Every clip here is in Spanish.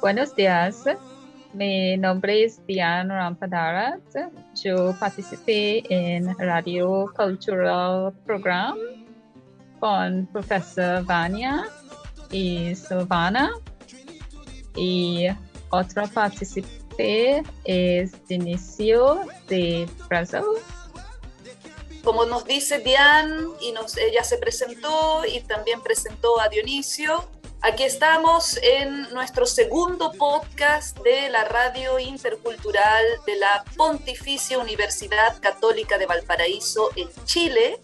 Buenos días. Mi nombre es Diana Rampadarat. Yo participé en Radio Cultural Program con profesor Vania y Silvana. Y otro participé es Dinicio de Brasil. Como nos dice Diane, y ella se presentó y también presentó a Dionisio, Aquí estamos en nuestro segundo podcast de la radio intercultural de la Pontificia Universidad Católica de Valparaíso en Chile,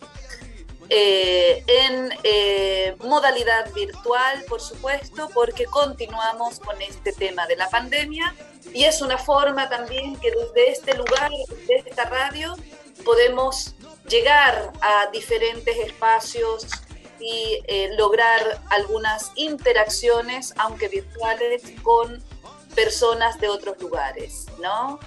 eh, en eh, modalidad virtual, por supuesto, porque continuamos con este tema de la pandemia. Y es una forma también que desde este lugar, desde esta radio, podemos llegar a diferentes espacios y eh, lograr algunas interacciones, aunque virtuales, con personas de otros lugares, ¿no?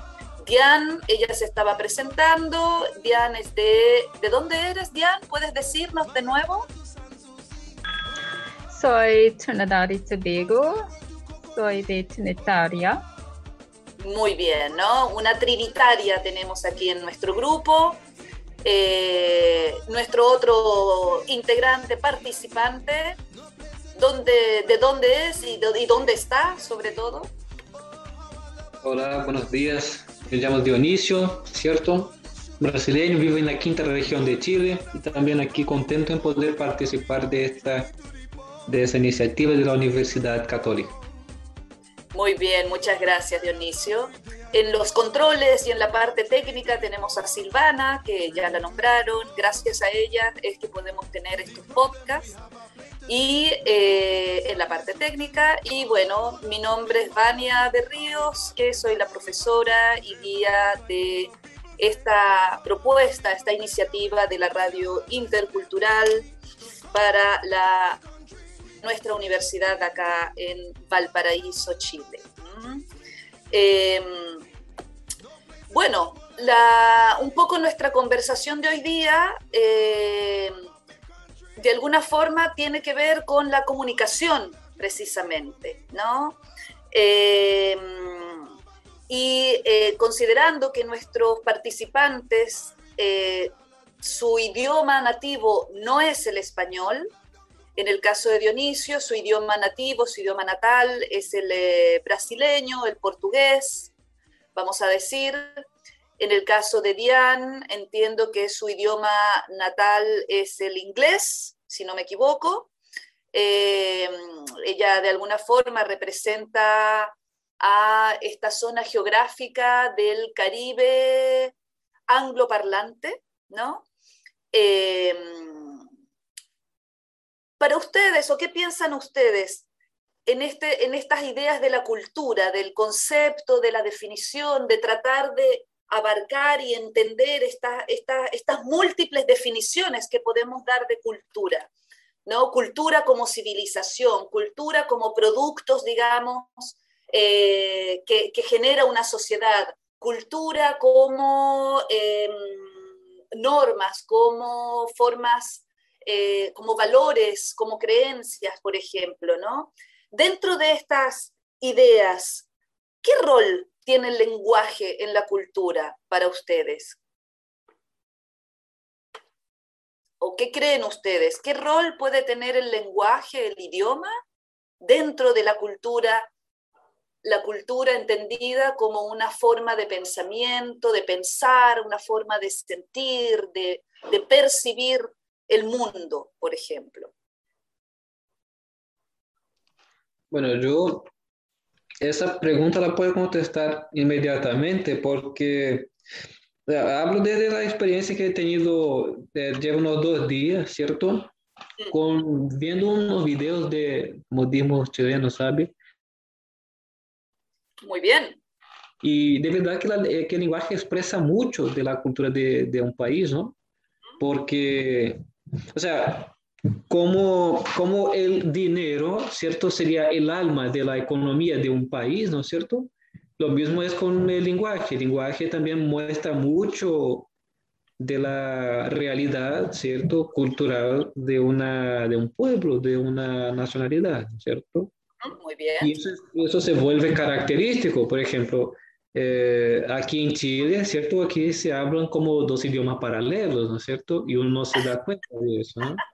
Diane, ella se estaba presentando, Diane es de... ¿De dónde eres, Diane? ¿Puedes decirnos de nuevo? Soy Trinidad y Tobago, soy de Trinitaria. Muy bien, ¿no? Una trinitaria tenemos aquí en nuestro grupo. Eh, nuestro otro integrante participante, de dónde es y, dónde está, sobre todo. Hola, buenos días. Me llamo Dionisio, ¿cierto? Brasileño, vivo en la quinta región de Chile y también aquí contento en poder participar de esta de esa iniciativa de la Universidad Católica. Muy bien, muchas gracias Dionisio. En los controles y en la parte técnica tenemos a Silvana, que ya la nombraron. Gracias a ella es que podemos tener estos podcasts. Y eh, en la parte técnica, y bueno, mi nombre es Vania de Ríos, que soy la profesora y guía de esta propuesta, esta iniciativa de la radio intercultural para la, nuestra universidad acá en Valparaíso, Chile. Em, bueno, un poco nuestra conversación de hoy día, em, de alguna forma, tiene que ver con la comunicación, precisamente, ¿no? Em, y eh, considerando que nuestros participantes, eh, su idioma nativo no es el español, en el caso de Dionisio, su idioma nativo, su idioma natal es el eh, brasileño, el portugués, vamos a decir. En el caso de Diane, entiendo que su idioma natal es el inglés, si no me equivoco. Eh, ella de alguna forma representa a esta zona geográfica del Caribe angloparlante, ¿no? Eh, para ustedes, o qué piensan ustedes en, este, en estas ideas de la cultura, del concepto, de la definición, de tratar de abarcar y entender estas múltiples definiciones que podemos dar de cultura? ¿no? Cultura como civilización, cultura como productos, digamos, eh, que, genera una sociedad, cultura como em, normas, como formas eh, como valores, como creencias, por ejemplo, ¿no? Dentro de estas ideas, ¿qué rol tiene el lenguaje en la cultura para ustedes? ¿O qué creen ustedes? ¿Qué rol puede tener el lenguaje, el idioma, dentro de la cultura la cultura entendida como una forma de pensamiento, de pensar, una forma de sentir, de, de percibir el mundo, por ejemplo? Bueno, yo esa pregunta la puedo contestar inmediatamente porque hablo desde la experiencia que he tenido, eh, llevo unos dos días, ¿cierto? Con, viendo unos videos de modismo chileno, ¿sabe? Muy bien. Y de verdad que, eh, que el lenguaje expresa mucho de la cultura de, de un país, ¿no? Porque o sea, como, como el dinero, ¿cierto? Sería el alma de la economía de un país, ¿no es cierto? Lo mismo es con el lenguaje. El lenguaje también muestra mucho de la realidad, ¿cierto? Cultural de, una, de un pueblo, de una nacionalidad, ¿cierto? Muy bien. Y eso, eso se vuelve característico. Por ejemplo, eh, aquí en Chile, ¿cierto? Aquí se hablan como dos idiomas paralelos, ¿no es cierto? Y uno no se da cuenta de eso, ¿no?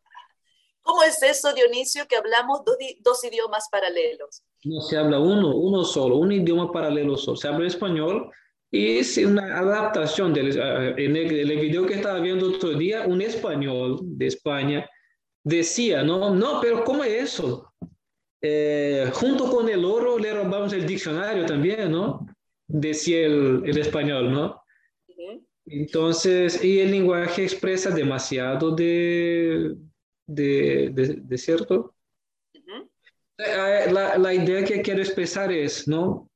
¿Cómo es eso, Dionisio, que hablamos dos, dos, idiomas paralelos? No se habla uno, uno solo, un idioma paralelo solo. Se habla español y es una adaptación. Del, eh, en el, el, video que estaba viendo otro día, un español de España decía, no, no, pero ¿cómo es eso? Eh, junto con el oro le robamos el diccionario también, ¿no? Decía el, el español, ¿no? Entonces, y el lenguaje expresa demasiado de, de, de, de cierto. la, la, idea que quiero expresar es, ¿no?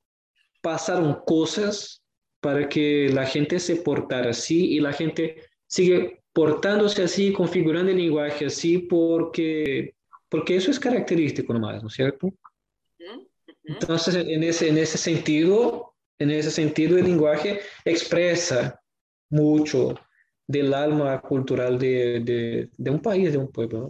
Pasaron cosas para que la gente se portara así y la gente sigue portándose así, configurando el lenguaje así, porque, porque eso es característico nomás, ¿no es cierto? Entonces, en ese, en ese sentido, en ese sentido, el lenguaje expresa mucho del alma cultural de, un país, de un pueblo.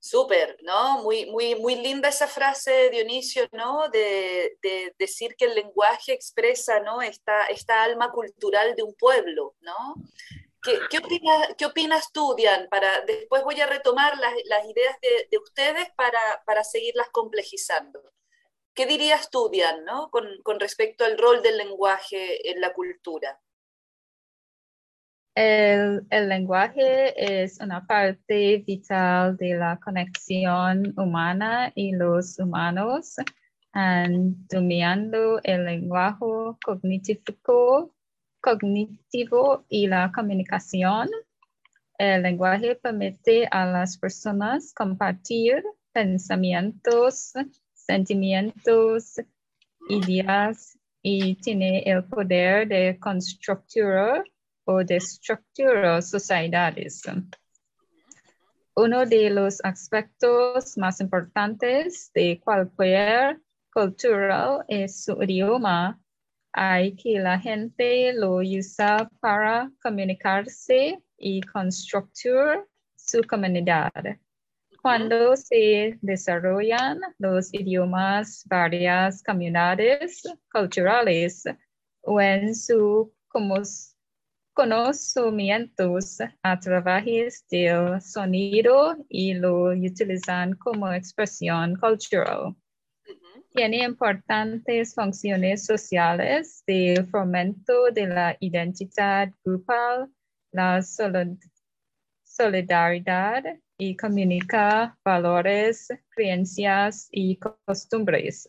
Súper, ¿no? Muy, muy, linda esa frase, Dionisio, ¿no? De, de, decir que el lenguaje expresa, ¿no? Esta, esta alma cultural de un pueblo, ¿no? ¿Qué, qué, opinas, ¿Qué opinas tú, Dian? Para, después voy a retomar las, las ideas de, de ustedes para, para, seguirlas complejizando. ¿Qué dirías tú, ¿no? con, respecto al rol del lenguaje en la cultura? El, lenguaje es una parte vital de la conexión humana y los humanos, dominando el lenguaje cognitivo, cognitivo y la comunicación. El lenguaje permite a las personas compartir pensamientos, sentimientos, ideas y tiene el poder de construir o de estructuras sociedades. Uno de los aspectos más importantes de cualquier cultura es su idioma. Hay que la gente lo usa para comunicarse y construir su comunidad. Cuando se desarrollan los idiomas, varias comunidades culturales o en su conocimientos a través del sonido y lo utilizan como expresión cultural. Tiene importantes funciones sociales de fomento de la identidad grupal, la solidaridad y comunica valores, creencias y costumbres.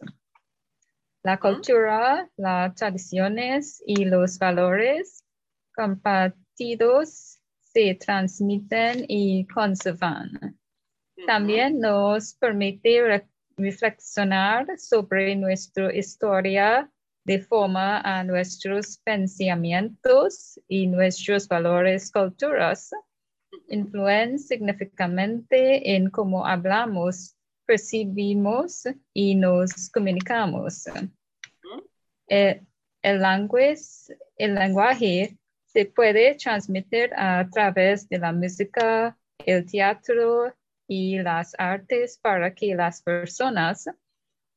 La cultura, las tradiciones y los valores compartidos se transmiten y conservan. También nos permite re reflexionar sobre nuestra historia de forma a nuestros pensamientos y nuestros valores culturas. Influyen significativamente en cómo hablamos, percibimos y nos comunicamos. El, el, lenguaje, el lenguaje se puede transmitir a través de la música, el teatro y las artes para que las personas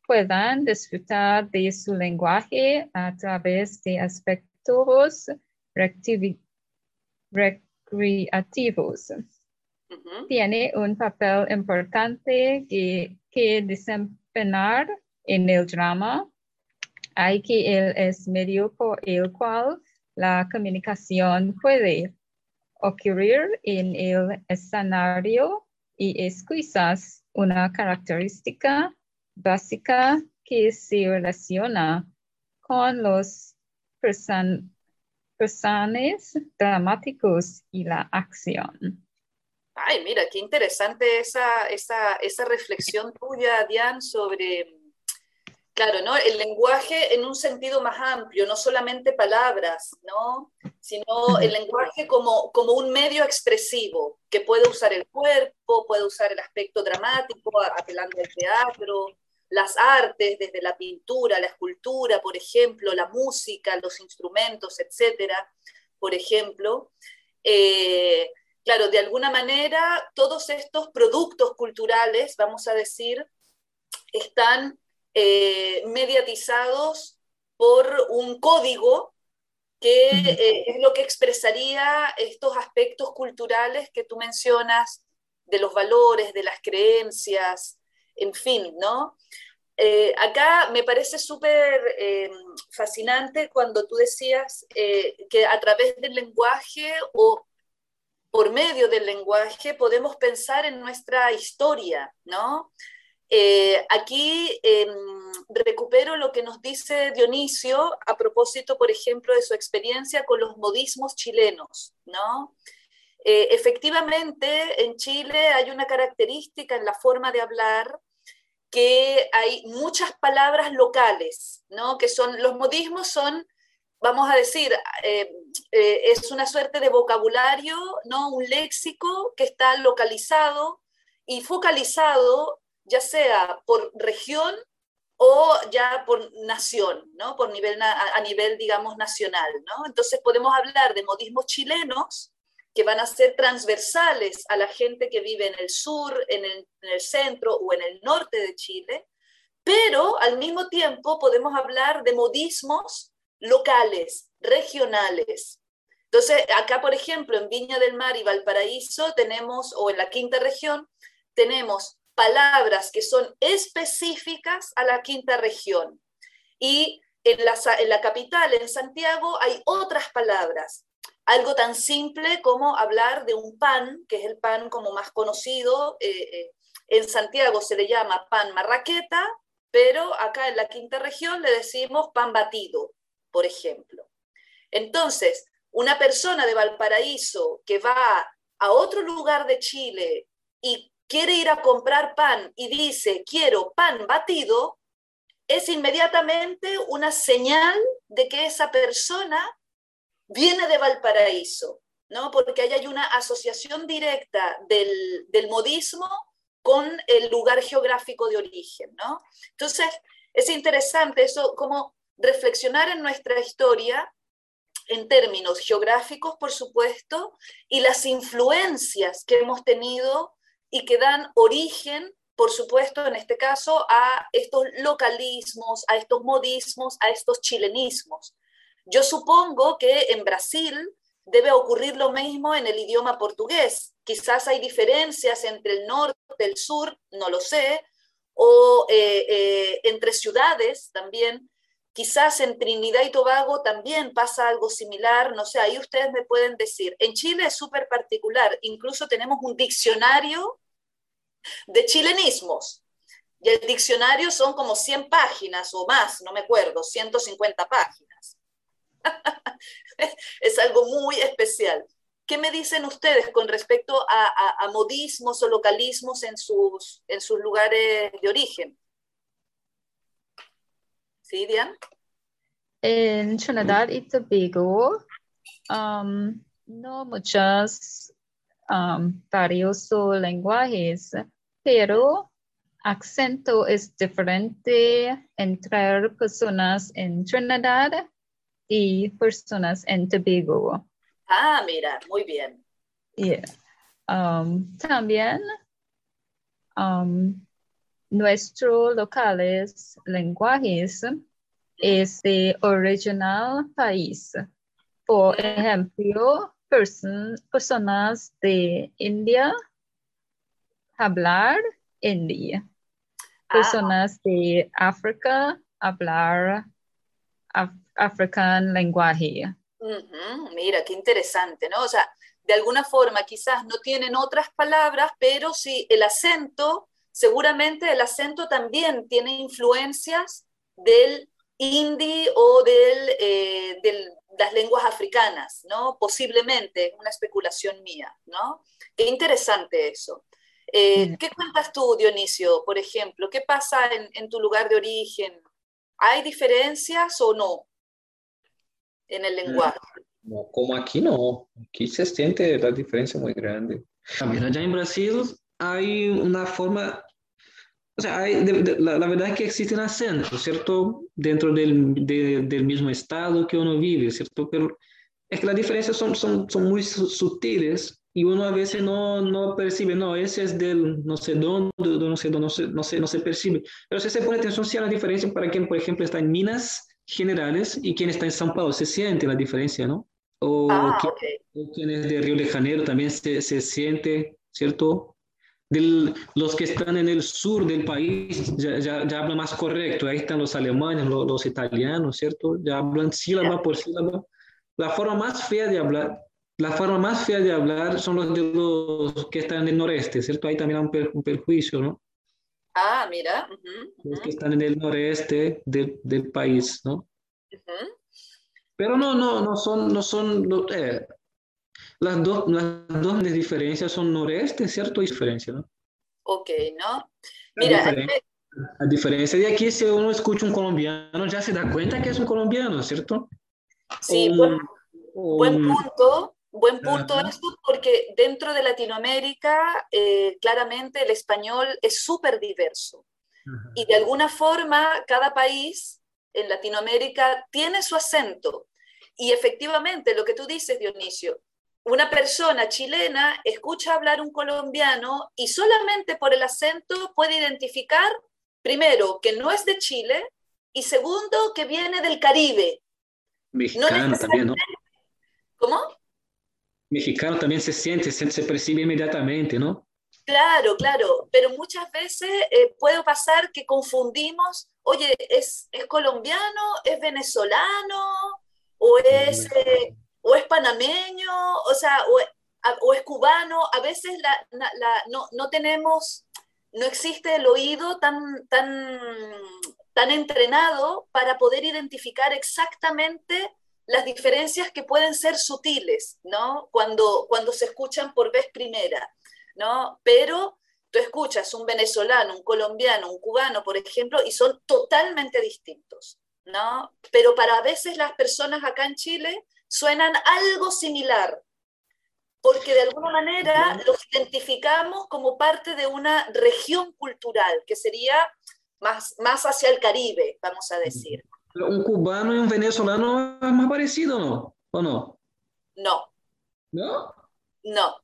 puedan disfrutar de su lenguaje a través de aspectos recreativos. Uh -huh. Tiene un papel importante que, que desempeñar en el drama. Hay que él es medio por el cual la comunicación puede ocurrir en el escenario y es quizás una característica básica que se relaciona con los person personajes dramáticos y la acción. Ay, mira, qué interesante esa, esa, esa reflexión tuya, Diane, sobre Claro, ¿no? El lenguaje en un sentido más amplio, no solamente palabras, ¿no? Sino el lenguaje como, como un medio expresivo, que puede usar el cuerpo, puede usar el aspecto dramático, apelando al teatro, las artes, desde la pintura, la escultura, por ejemplo, la música, los instrumentos, etcétera, por ejemplo. Eh, claro, de alguna manera todos estos productos culturales, vamos a decir, están eh, mediatizados por un código que eh, es lo que expresaría estos aspectos culturales que tú mencionas, de los valores, de las creencias, en fin, ¿no? Eh, acá me parece súper eh, fascinante cuando tú decías que a través del lenguaje o por medio del lenguaje podemos pensar en nuestra historia, ¿no? Eh, aquí em, recupero lo que nos dice Dionisio a propósito, por ejemplo, de su experiencia con los modismos chilenos, ¿no? Eh, efectivamente, en Chile hay una característica en la forma de hablar que hay muchas palabras locales, ¿no? Que son, los modismos son, vamos a decir, eh, es una suerte de vocabulario, ¿no? Un léxico que está localizado y focalizado ya sea por región o ya por nación, ¿no? Por nivel, a, nivel, digamos, nacional, ¿no? Entonces podemos hablar de modismos chilenos que van a ser transversales a la gente que vive en el sur, en el, en el centro o en el norte de Chile, pero al mismo tiempo podemos hablar de modismos locales, regionales. Entonces, acá, por ejemplo, en Viña del Mar y Valparaíso tenemos, o en la quinta región, tenemos palabras que son específicas a la quinta región. Y en la capital, en Santiago, hay otras palabras. Algo tan simple como hablar de un pan, que es el pan como más conocido. Eh, eh, en Santiago se le llama pan marraqueta, pero acá en la quinta región le decimos pan batido, por ejemplo. Entonces, una persona de Valparaíso que va a otro lugar de Chile y quiere ir a comprar pan y dice, quiero pan batido, es inmediatamente una señal de que esa persona viene de Valparaíso, ¿no? Porque ahí hay una asociación directa del, del modismo con el lugar geográfico de origen, ¿no? Entonces, es interesante eso, como reflexionar en nuestra historia en términos geográficos, por supuesto, y las influencias que hemos tenido y que dan origen, por supuesto, en este caso, a estos localismos, a estos modismos, a estos chilenismos. Yo supongo que en Brasil debe ocurrir lo mismo en el idioma portugués. Quizás hay diferencias entre el norte y el sur, no lo sé, o eh, eh, entre ciudades también. Quizás en Trinidad y Tobago también pasa algo similar, no sé, ahí ustedes me pueden decir. En Chile es súper particular, incluso tenemos un diccionario de chilenismos. Y el diccionario son como 100 páginas o más, no me acuerdo, 150 páginas. es algo muy especial. ¿Qué me dicen ustedes con respecto a, modismos o localismos en sus, en sus lugares de origen? ¿Sí, Diane? En Trinidad y Tobago, um, no muchos um, varios lenguajes, pero acento es diferente entre personas en Trinidad y personas en Tobago. Ah, mira, muy bien. Um, también um, nuestros locales lenguajes es de original país. Por ejemplo, personas de India hablar hindi. Personas de África hablar african lenguaje. Mira, qué interesante, ¿no? O sea, de alguna forma quizás no tienen otras palabras, pero sí el acento seguramente el acento también tiene influencias del hindi o eh, de las lenguas africanas, ¿no? Posiblemente, una especulación mía, ¿no? Qué interesante eso. Eh, ¿Qué cuentas tú, Dionisio, por ejemplo? ¿Qué pasa en, tu lugar de origen? ¿Hay diferencias o no en el lenguaje? No, como aquí no, aquí se siente la diferencia muy grande. También allá en Brasil hay una forma o sea, la, verdad es que existen acentos, ¿cierto? Dentro del, del, mismo estado que uno vive, ¿cierto? Pero es que las diferencias son, son, son muy sutiles y uno a veces no, no percibe, no, ese es del no sé dónde, no sé dónde, no se, no se, no se percibe. Pero si se pone atención, si hay una diferencia para quien, por ejemplo, está en Minas Generales y quien está en São Paulo, se siente la diferencia, ¿no? O, Ah, quien, ok. o quien es de Río de Janeiro también se, se siente, ¿cierto? Del, los que están en el sur del país ya, ya, ya hablan más correcto, ahí están los alemanes, los, los italianos, ¿cierto? Ya hablan sílaba por sílaba. La forma más fea de hablar la forma más fea de hablar son los de los que están en el noreste, ¿cierto? Ahí también hay un, per- un perjuicio, ¿no? Ah, mira. Los que están en el noreste del, del país, ¿no? Pero no, no, no son, no son, no, eh, las dos, las dos diferencias son noreste, ¿cierto? Y diferencia, ¿no? Ok, ¿no? Mira, a mí diferencia, de aquí, si uno escucha un colombiano, ya se da cuenta que es un colombiano, ¿cierto? sí, buen, un- buen un- punto, buen punto esto, porque dentro de Latinoamérica, eh, claramente el español es súper diverso. y de alguna forma cada país en Latinoamérica tiene su acento. Y efectivamente, lo que tú dices, Dionisio, una persona chilena escucha hablar un colombiano y solamente por el acento puede identificar, primero, que no es de Chile y segundo, que viene del Caribe. mexicano también, ¿no? ¿Cómo? Mexicano también se siente, se, se percibe inmediatamente, ¿no? Claro, claro, pero muchas veces eh, puede pasar que confundimos, oye, ¿es, es colombiano, es venezolano o es, eh, o es panameño, o sea, o, a- o es cubano? A veces la, la- la- no, no tenemos, no existe el oído tan, tan, tan entrenado para poder identificar exactamente las diferencias que pueden ser sutiles, ¿no? Cuando, cuando se escuchan por vez primera. ¿no? Pero tú escuchas un venezolano, un colombiano, un cubano, por ejemplo, y son totalmente distintos, ¿no? Pero para a veces las personas acá en Chile suenan algo similar, porque de alguna manera los identificamos como parte de una región cultural, que sería más, más hacia el Caribe, vamos a decir. Un cubano y un venezolano es más parecido, ¿no? ¿O no? No, ¿No? no.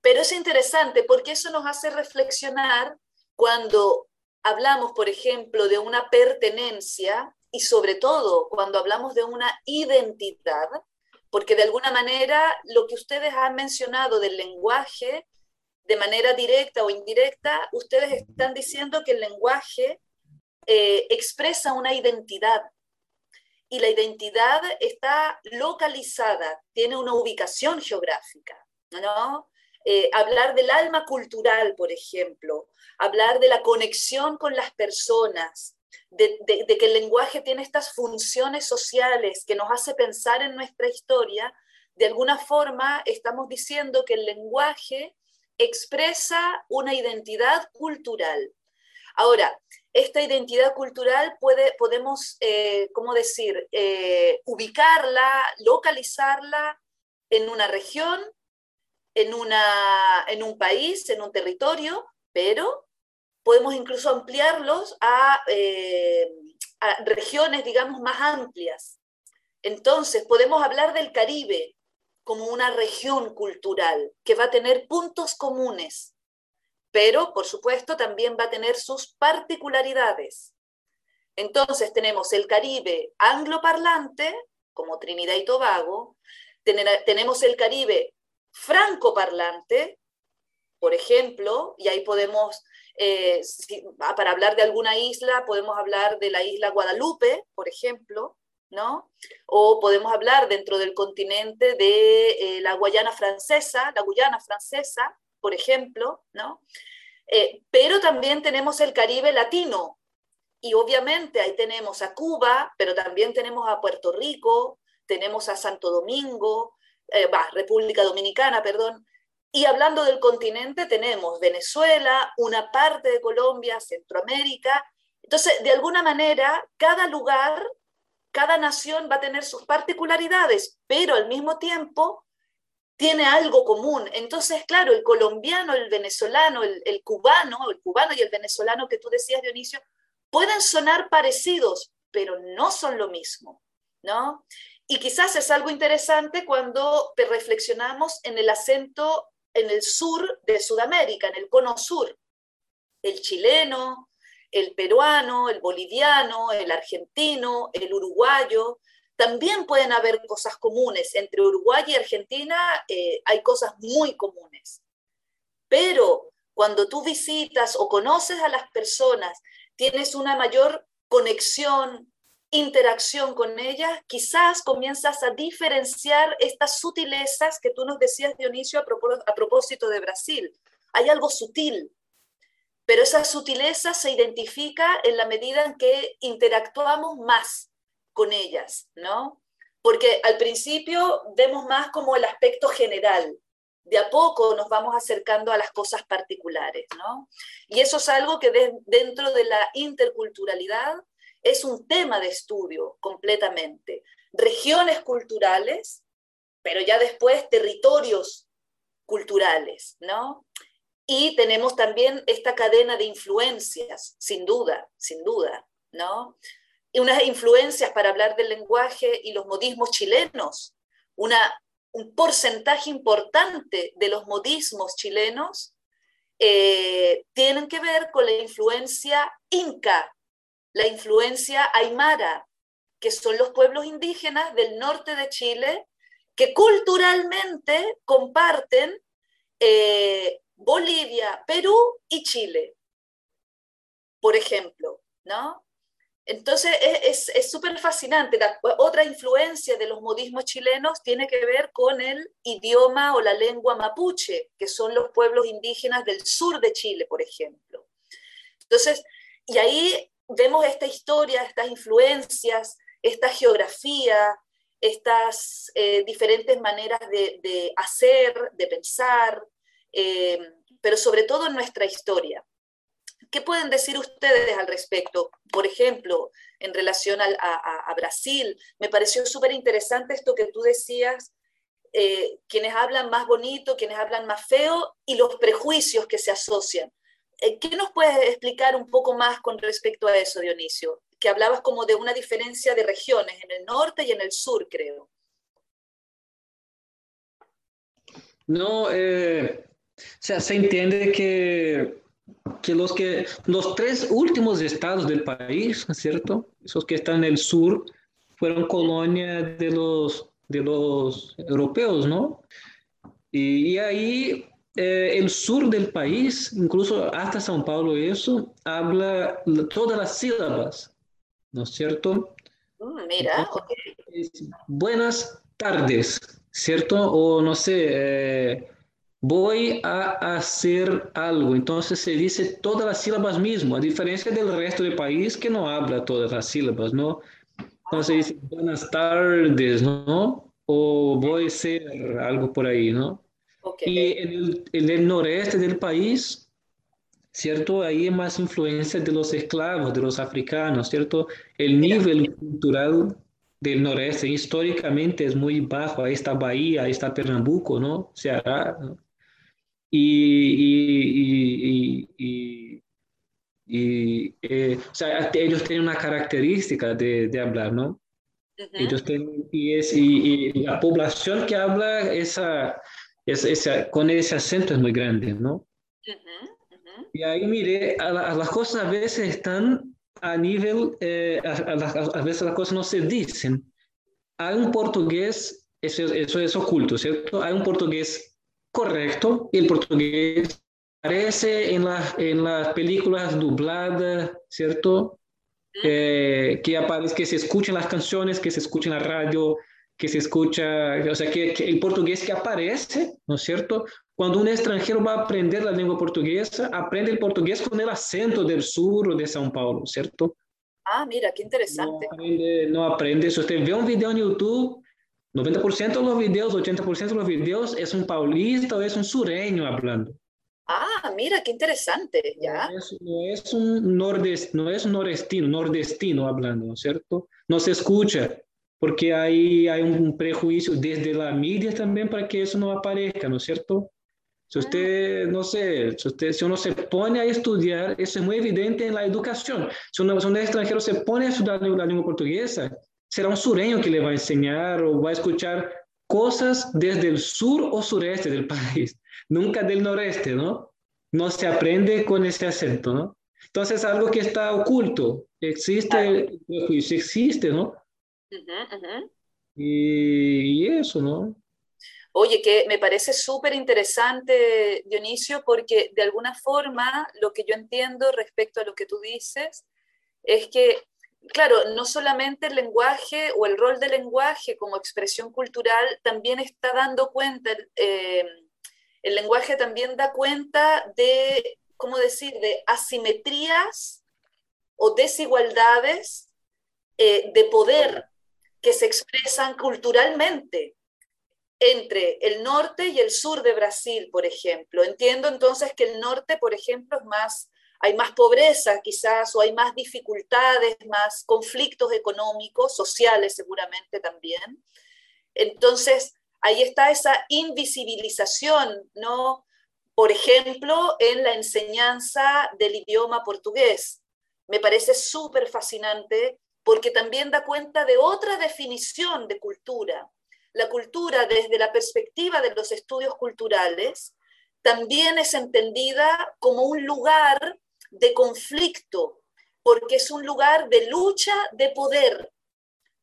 Pero es interesante porque eso nos hace reflexionar cuando hablamos, por ejemplo, de una pertenencia y sobre todo cuando hablamos de una identidad, porque de alguna manera lo que ustedes han mencionado del lenguaje, de manera directa o indirecta, ustedes están diciendo que el lenguaje eh, expresa una identidad y la identidad está localizada, tiene una ubicación geográfica, ¿no? Eh, hablar del alma cultural, por ejemplo, hablar de la conexión con las personas, de, que el lenguaje tiene estas funciones sociales que nos hace pensar en nuestra historia, de alguna forma estamos diciendo que el lenguaje expresa una identidad cultural. Ahora, esta identidad cultural puede, podemos, eh, ¿cómo decir?, eh, ubicarla, localizarla en una región, en, una, en un país, en un territorio, pero podemos incluso ampliarlos a, eh, a regiones, digamos, más amplias. Entonces, podemos hablar del Caribe como una región cultural que va a tener puntos comunes, pero por supuesto también va a tener sus particularidades. Entonces tenemos el Caribe angloparlante, como Trinidad y Tobago, tenemos el Caribe francoparlante, por ejemplo, y ahí podemos, eh, para hablar de alguna isla, podemos hablar de la isla Guadalupe, por ejemplo, ¿no? O podemos hablar dentro del continente de eh, la Guayana francesa, la Guyana francesa, por ejemplo, ¿no? Eh, pero también tenemos el Caribe latino, y obviamente ahí tenemos a Cuba, pero también tenemos a Puerto Rico, tenemos a Santo Domingo, eh, bah, República Dominicana, perdón, y hablando del continente tenemos Venezuela, una parte de Colombia, Centroamérica. Entonces, de alguna manera, cada lugar, cada nación va a tener sus particularidades, pero al mismo tiempo tiene algo común. Entonces, claro, el colombiano, el venezolano, el, el cubano, el cubano y el venezolano que tú decías, Dionisio, pueden sonar parecidos, pero no son lo mismo, ¿no? Y quizás es algo interesante cuando reflexionamos en el acento en el sur de Sudamérica, en el cono sur. El chileno, el peruano, el boliviano, el argentino, el uruguayo, también pueden haber cosas comunes. Entre Uruguay y Argentina eh, hay cosas muy comunes. Pero cuando tú visitas o conoces a las personas, tienes una mayor conexión, interacción con ellas, quizás comienzas a diferenciar estas sutilezas que tú nos decías, Dionisio, a propósito de Brasil. Hay algo sutil, pero esa sutileza se identifica en la medida en que interactuamos más con ellas, ¿no? Porque al principio vemos más como el aspecto general, de a poco nos vamos acercando a las cosas particulares, ¿no? Y eso es algo que dentro de la interculturalidad es un tema de estudio completamente. Regiones culturales, pero ya después territorios culturales, ¿no? Y tenemos también esta cadena de influencias, sin duda, sin duda, ¿no? Unas influencias para hablar del lenguaje y los modismos chilenos. Un porcentaje importante de los modismos chilenos eh, tienen que ver con la influencia inca, la influencia aymara, que son los pueblos indígenas del norte de Chile, que culturalmente comparten eh, Bolivia, Perú y Chile, por ejemplo, ¿no? Entonces es súper fascinante. otra influencia de los modismos chilenos tiene que ver con el idioma o la lengua mapuche, que son los pueblos indígenas del sur de Chile, por ejemplo. Entonces, y ahí vemos esta historia, estas influencias, esta geografía, estas eh, diferentes maneras de hacer, de pensar, eh, pero sobre todo en nuestra historia. ¿Qué pueden decir ustedes al respecto? Por ejemplo, en relación a, Brasil, me pareció súper interesante esto que tú decías, eh, quienes hablan más bonito, quienes hablan más feo y los prejuicios que se asocian. Eh, ¿Qué nos puedes explicar un poco más con respecto a eso, Dionisio? Que hablabas como de una diferencia de regiones, en el norte y en el sur, creo. No, eh, o sea, se entiende que, que, los, que los tres últimos estados del país, ¿cierto? Esos que están en el sur, fueron colonia de los, de los europeos, ¿no? Y, ahí eh, el sur del país, incluso hasta São Paulo, eso, habla todas las sílabas, ¿no es cierto? Mm, mira, buenas tardes, ¿cierto? O no sé, eh, voy a hacer algo. Entonces se dice todas las sílabas mismo, a diferencia del resto del país que no habla todas las sílabas, ¿no? Entonces dice buenas tardes, ¿no? O voy a hacer algo por ahí, ¿no? Y en el, en el, noreste del país, ¿cierto? Ahí hay más influencia de los esclavos, de los africanos, ¿cierto? El nivel cultural del noreste históricamente es muy bajo. Ahí está Bahía, ahí está Pernambuco, ¿no? Ceará, ¿no? Y, y, y, eh, o sea, ellos tienen una característica de, de hablar, ¿no? Ellos tienen, y, es, y, la población que habla esa, esa, con ese acento es muy grande, ¿no? Y ahí, mire, a, las cosas a veces están a nivel, eh, a, a, veces las cosas no se dicen. Hay un portugués, eso, eso es oculto, ¿cierto? Hay un portugués correcto. El portugués aparece en, la, en las películas dubladas, ¿cierto? Eh, que aparece, que se escuchan las canciones, que se escucha en la radio, que se escucha, o sea, que, el portugués que aparece, ¿no es cierto? Cuando un extranjero va a aprender la lengua portuguesa, aprende el portugués con el acento del sur o de São Paulo, ¿cierto? Ah, mira, qué interesante. No aprende, no aprende. Si usted ve un video en YouTube, 90% de los videos, 80% de los videos es un paulista o es un sureño hablando. Ah, mira, qué interesante, ya. No es, no es un, nordest, no es un nordestino, nordestino hablando, ¿cierto? No se escucha, porque hay, hay un prejuicio desde la media también para que eso no aparezca, ¿no es cierto? Si usted, no sé, si, usted, si uno se pone a estudiar, eso es muy evidente en la educación. Si, uno, si un extranjero se pone a estudiar la lengua portuguesa, será un sureño que le va a enseñar o va a escuchar cosas desde el sur o sureste del país, nunca del noreste, ¿no? No se aprende con ese acento, ¿no? Entonces, algo que está oculto, existe, existe, ¿no? Y, y, eso, ¿no? Oye, que me parece súper interesante, Dionisio, porque de alguna forma lo que yo entiendo respecto a lo que tú dices es que, claro, no solamente el lenguaje o el rol del lenguaje como expresión cultural también está dando cuenta, eh, el lenguaje también da cuenta de, ¿cómo decir?, de asimetrías o desigualdades eh, de poder que se expresan culturalmente entre el norte y el sur de Brasil, por ejemplo. Entiendo entonces que el norte, por ejemplo, es más, hay más pobreza quizás, o hay más dificultades, más conflictos económicos, sociales seguramente también. Entonces, ahí está esa invisibilización, ¿no? Por ejemplo, en la enseñanza del idioma portugués. Me parece súper fascinante porque también da cuenta de otra definición de cultura, la cultura desde la perspectiva de los estudios culturales también es entendida como un lugar de conflicto, porque es un lugar de lucha de poder.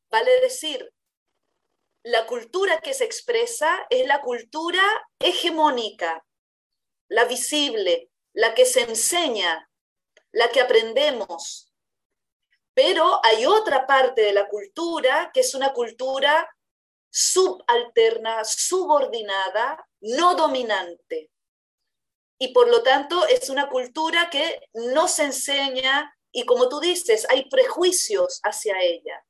Vale decir, la cultura que se expresa es la cultura hegemónica, la visible, la que se enseña, la que aprendemos. Pero hay otra parte de la cultura que es una cultura subalterna, subordinada, no dominante. Y por lo tanto es una cultura que no se enseña y como tú dices, hay prejuicios hacia ella.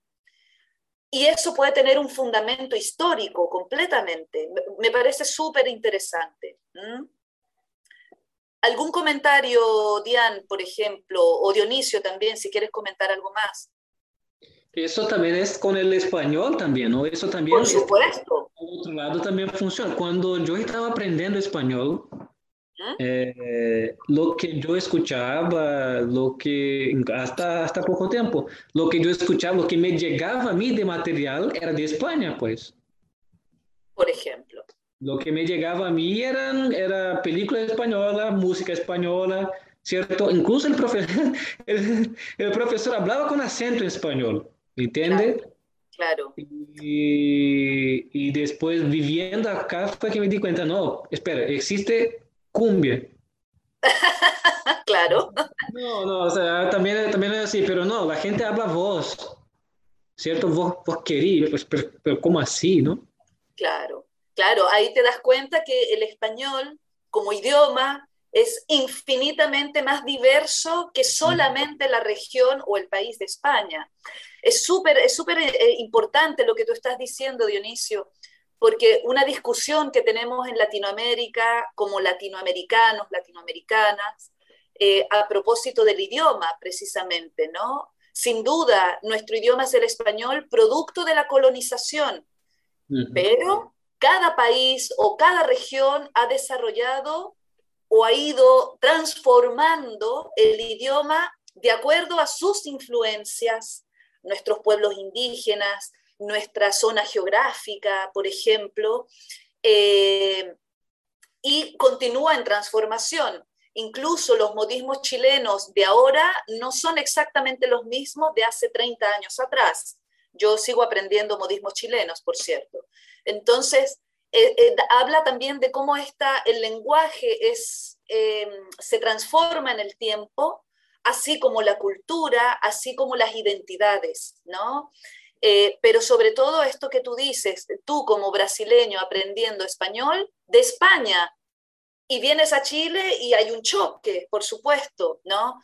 Y eso puede tener un fundamento histórico completamente. Me parece súper interesante. ¿Algún comentario, Diane, por ejemplo, o Dionisio también, si quieres comentar algo más? Eso también es con el español también, ¿no? Eso también... Por supuesto. Por otro lado también funciona. Cuando yo estaba aprendiendo español, eh, lo que yo escuchaba, lo que hasta, hasta poco tiempo, lo que yo escuchaba, lo que me llegaba a mí de material era de España, pues. Por ejemplo. Lo que me llegaba a mí eran, era película española, música española, ¿cierto? Incluso el profesor, el, el profesor hablaba con acento en español. ¿Entiende? Claro. Y, y, después viviendo acá fue que me di cuenta, no, espera, existe cumbia. claro. No, no, o sea, también, también es así, pero no, la gente habla voz, ¿cierto? Vos, vos querís, pues, pero, pero ¿cómo así, no? Claro, claro, ahí te das cuenta que el español como idioma es infinitamente más diverso que solamente la región o el país de España. Es súper es súper eh, importante lo que tú estás diciendo, Dionisio, porque una discusión que tenemos en Latinoamérica como latinoamericanos, latinoamericanas, eh, a propósito del idioma, precisamente, ¿no? Sin duda, nuestro idioma es el español, producto de la colonización, pero cada país o cada región ha desarrollado o ha ido transformando el idioma de acuerdo a sus influencias, nuestros pueblos indígenas, nuestra zona geográfica, por ejemplo, eh, y continúa en transformación. Incluso los modismos chilenos de ahora no son exactamente los mismos de hace 30 años atrás. Yo sigo aprendiendo modismos chilenos, por cierto. Entonces, eh, eh, habla también de cómo está, el lenguaje es, eh, se transforma en el tiempo, así como la cultura, así como las identidades, ¿no? Pero sobre todo esto que tú dices, tú como brasileño aprendiendo español de España, y vienes a Chile y hay un choque, por supuesto, ¿no?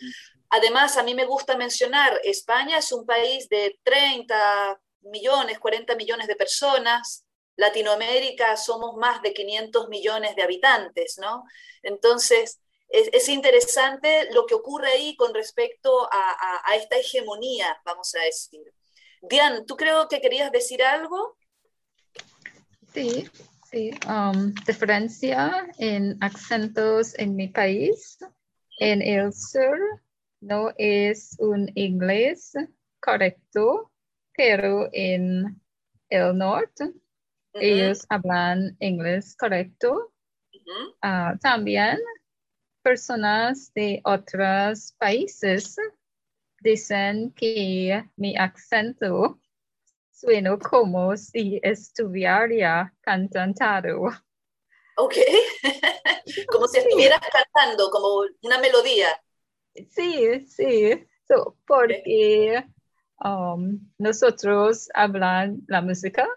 Además, a mí me gusta mencionar, España es un país de 30 millones, 40 millones de personas, Latinoamérica somos más de 500 millones de habitantes, ¿no? Entonces, es, interesante lo que ocurre ahí con respecto a, esta hegemonía, vamos a decir. Diane, ¿tú creo que querías decir algo? Sí, sí. Um, diferencia en acentos en mi país, en el sur, no es un inglés correcto, pero en el norte ellos hablan inglés correcto. Ah, también personas de otros países dicen que mi acento suena como si estuviera cantando. Ok, como si estuvieras cantando, como una melodía. Sí, sí, porque um, nosotros hablan la música.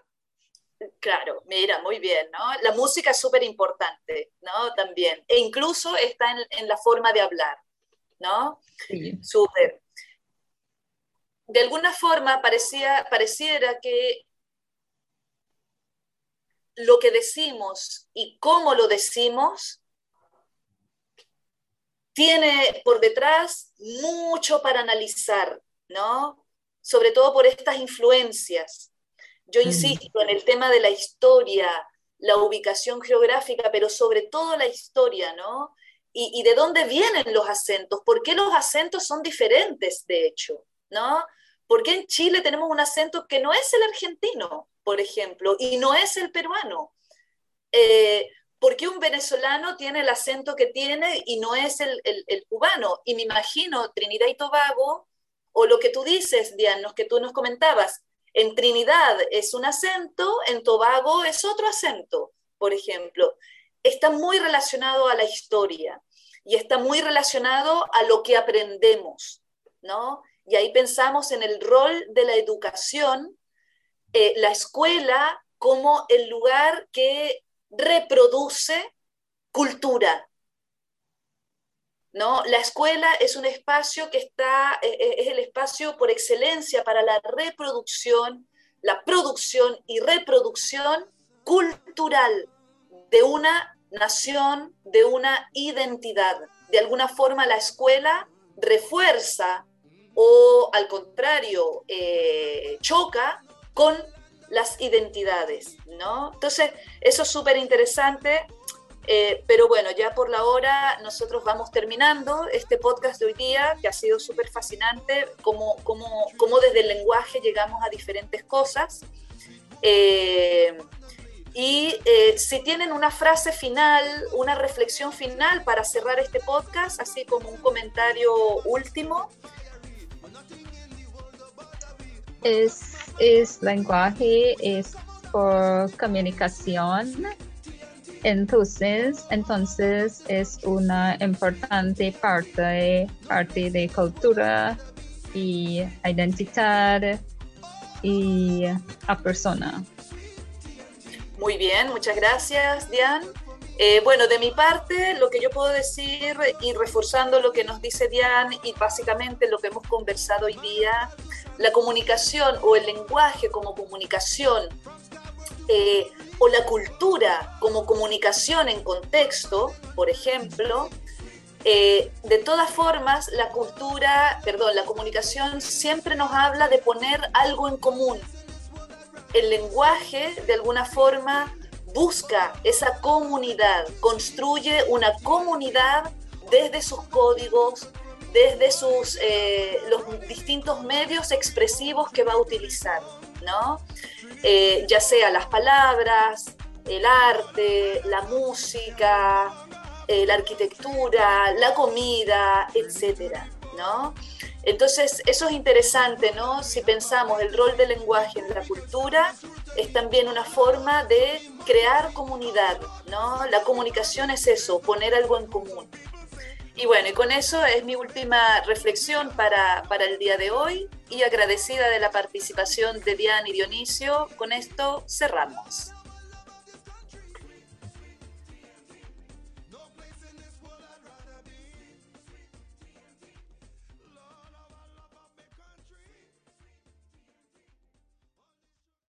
Claro, mira, muy bien, ¿no? La música es súper importante, ¿no? También, e incluso está en, la forma de hablar, ¿no? Sí. Súper. De alguna forma parecía, pareciera que lo que decimos y cómo lo decimos tiene por detrás mucho para analizar, ¿no? Sobre todo por estas influencias. Yo insisto en el tema de la historia, la ubicación geográfica, pero sobre todo la historia, ¿no? Y, y, de dónde vienen los acentos, por qué los acentos son diferentes, de hecho, ¿no? ¿Por qué en Chile tenemos un acento que no es el argentino? por ejemplo, y no es el peruano. Eh, ¿Por qué un venezolano tiene el acento que tiene y no es el, cubano? Y me imagino Trinidad y Tobago, o lo que tú dices, Diana, que tú nos comentabas, en Trinidad es un acento, en Tobago es otro acento, por ejemplo. Está muy relacionado a la historia y está muy relacionado a lo que aprendemos, ¿no? Y ahí pensamos en el rol de la educación eh, la escuela como el lugar que reproduce cultura. ¿no? La escuela es un espacio que está, eh, eh, es el espacio por excelencia para la reproducción, la producción y reproducción cultural de una nación, de una identidad. De alguna forma la escuela refuerza o al contrario choca con las identidades, ¿no? Entonces, eso es súper interesante, eh, pero bueno, ya por la hora nosotros vamos terminando este podcast de hoy día, que ha sido súper fascinante, cómo, cómo, desde el lenguaje llegamos a diferentes cosas. Eh, y eh, si tienen una frase final, una reflexión final para cerrar este podcast, así como un comentario último. Es es lenguaje, es por comunicación. Entonces, entonces es una importante parte, parte de cultura y identidad y a persona. Muy bien, muchas gracias, Diane. Eh, bueno, de mi parte, lo que yo puedo decir y reforzando lo que nos dice Diane y básicamente lo que hemos conversado hoy día, la comunicación o el lenguaje como comunicación eh, o la cultura como comunicación en contexto, por ejemplo, eh, de todas formas, la cultura, perdón, la comunicación siempre nos habla de poner algo en común. El lenguaje, de alguna forma, busca esa comunidad, construye una comunidad desde sus códigos, desde sus, eh, los distintos medios expresivos que va a utilizar, ¿no? Eh, ya sea las palabras, el arte, la música, eh, la arquitectura, la comida, etcétera, ¿no? Entonces, eso es interesante, ¿no? Si pensamos el rol del lenguaje en la cultura, es también una forma de crear comunidad, ¿no? La comunicación es eso, poner algo en común. Y bueno, y con eso es mi última reflexión para, para el día de hoy y agradecida de la participación de Diane y Dionisio, con esto cerramos.